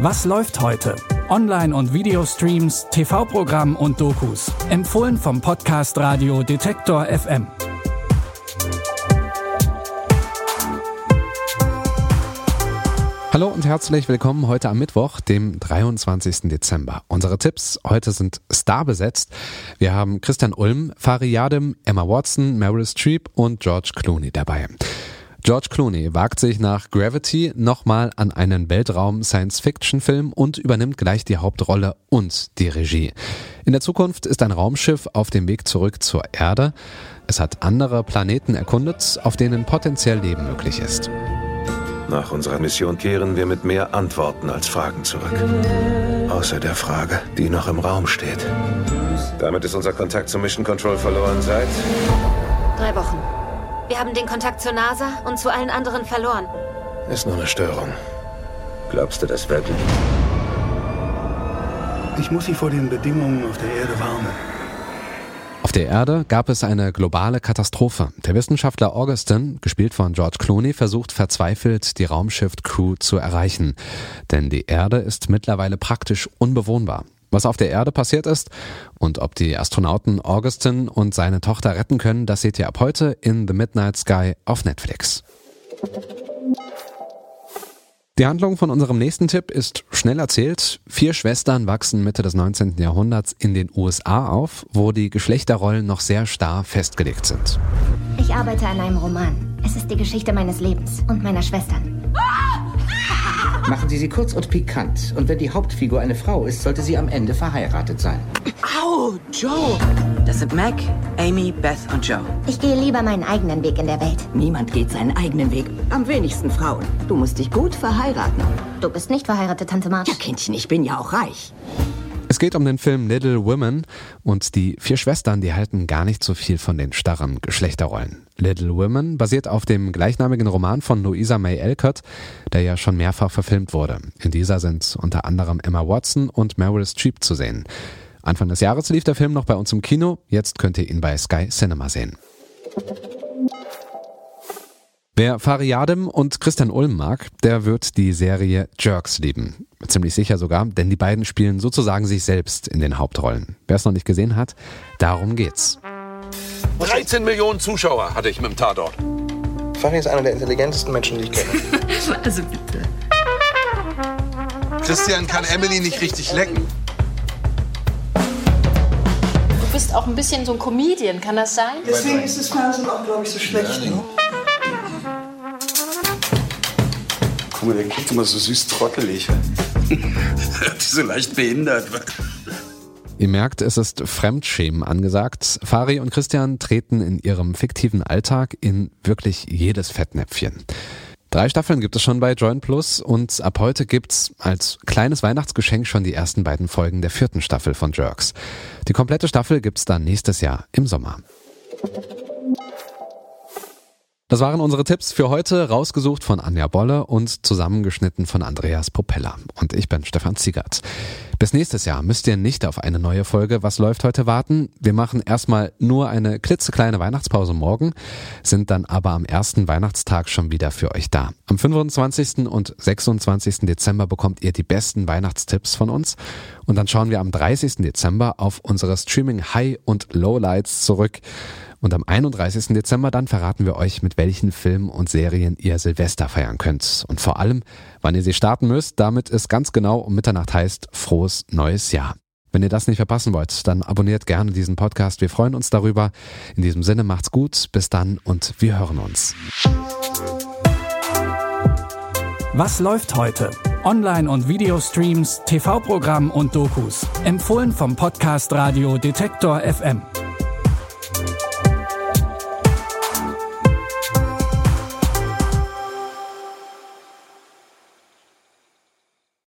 Was läuft heute? Online- und Videostreams, TV-Programm und Dokus. Empfohlen vom Podcast Radio Detektor FM. Hallo und herzlich willkommen heute am Mittwoch, dem 23. Dezember. Unsere Tipps heute sind starbesetzt. Wir haben Christian Ulm, Fari Yadim, Emma Watson, Meryl Streep und George Clooney dabei. George Clooney wagt sich nach Gravity nochmal an einen Weltraum-Science-Fiction-Film und übernimmt gleich die Hauptrolle und die Regie. In der Zukunft ist ein Raumschiff auf dem Weg zurück zur Erde. Es hat andere Planeten erkundet, auf denen potenziell Leben möglich ist. Nach unserer Mission kehren wir mit mehr Antworten als Fragen zurück. Außer der Frage, die noch im Raum steht. Damit ist unser Kontakt zum Mission Control verloren seit... Drei Wochen. Wir haben den Kontakt zur NASA und zu allen anderen verloren. Ist nur eine Störung. Glaubst du das wirklich? Ich muss Sie vor den Bedingungen auf der Erde warnen. Auf der Erde gab es eine globale Katastrophe. Der Wissenschaftler Augustin, gespielt von George Clooney, versucht verzweifelt, die Raumschiff-Crew zu erreichen. Denn die Erde ist mittlerweile praktisch unbewohnbar. Was auf der Erde passiert ist und ob die Astronauten Augustin und seine Tochter retten können, das seht ihr ab heute in The Midnight Sky auf Netflix. Die Handlung von unserem nächsten Tipp ist schnell erzählt. Vier Schwestern wachsen Mitte des 19. Jahrhunderts in den USA auf, wo die Geschlechterrollen noch sehr starr festgelegt sind. Ich arbeite an einem Roman. Es ist die Geschichte meines Lebens und meiner Schwestern. Machen Sie sie kurz und pikant. Und wenn die Hauptfigur eine Frau ist, sollte sie am Ende verheiratet sein. Au, Joe! Das sind Mac, Amy, Beth und Joe. Ich gehe lieber meinen eigenen Weg in der Welt. Niemand geht seinen eigenen Weg. Am wenigsten Frauen. Du musst dich gut verheiraten. Du bist nicht verheiratet, Tante March. Ja, Kindchen, ich bin ja auch reich. Es geht um den Film Little Women und die vier Schwestern, die halten gar nicht so viel von den starren Geschlechterrollen. Little Women basiert auf dem gleichnamigen Roman von Louisa May Alcott, der ja schon mehrfach verfilmt wurde. In dieser sind unter anderem Emma Watson und Meryl Streep zu sehen. Anfang des Jahres lief der Film noch bei uns im Kino, jetzt könnt ihr ihn bei Sky Cinema sehen. Wer Fariadem und Christian Ulm mag, der wird die Serie Jerks lieben. Ziemlich sicher sogar, denn die beiden spielen sozusagen sich selbst in den Hauptrollen. Wer es noch nicht gesehen hat, darum geht's. 13 Millionen Zuschauer hatte ich mit dem Tatort. Fari ist einer der intelligentesten Menschen, die ich kenne. also bitte. Christian kann Emily nicht richtig lecken. Du bist auch ein bisschen so ein Comedian, kann das sein? Deswegen ist das Fernsehen auch, glaube ich, so schlecht. Ne? Mal, der guckt immer so süß trottelig. So leicht behindert. Ihr merkt, es ist Fremdschämen angesagt. Fari und Christian treten in ihrem fiktiven Alltag in wirklich jedes Fettnäpfchen. Drei Staffeln gibt es schon bei Join Plus und ab heute gibt's als kleines Weihnachtsgeschenk schon die ersten beiden Folgen der vierten Staffel von Jerks. Die komplette Staffel gibt's dann nächstes Jahr im Sommer. Das waren unsere Tipps für heute, rausgesucht von Anja Bolle und zusammengeschnitten von Andreas Propeller. Und ich bin Stefan Ziegert. Bis nächstes Jahr müsst ihr nicht auf eine neue Folge Was läuft heute warten. Wir machen erstmal nur eine klitzekleine Weihnachtspause morgen, sind dann aber am ersten Weihnachtstag schon wieder für euch da. Am 25. und 26. Dezember bekommt ihr die besten Weihnachtstipps von uns. Und dann schauen wir am 30. Dezember auf unsere Streaming High und Lowlights zurück. Und am 31. Dezember dann verraten wir euch, mit welchen Filmen und Serien ihr Silvester feiern könnt. Und vor allem, wann ihr sie starten müsst, damit es ganz genau um Mitternacht heißt, frohes neues Jahr. Wenn ihr das nicht verpassen wollt, dann abonniert gerne diesen Podcast. Wir freuen uns darüber. In diesem Sinne macht's gut, bis dann und wir hören uns. Was läuft heute? Online- und Videostreams, TV-Programm und Dokus. Empfohlen vom Podcast Radio Detektor FM.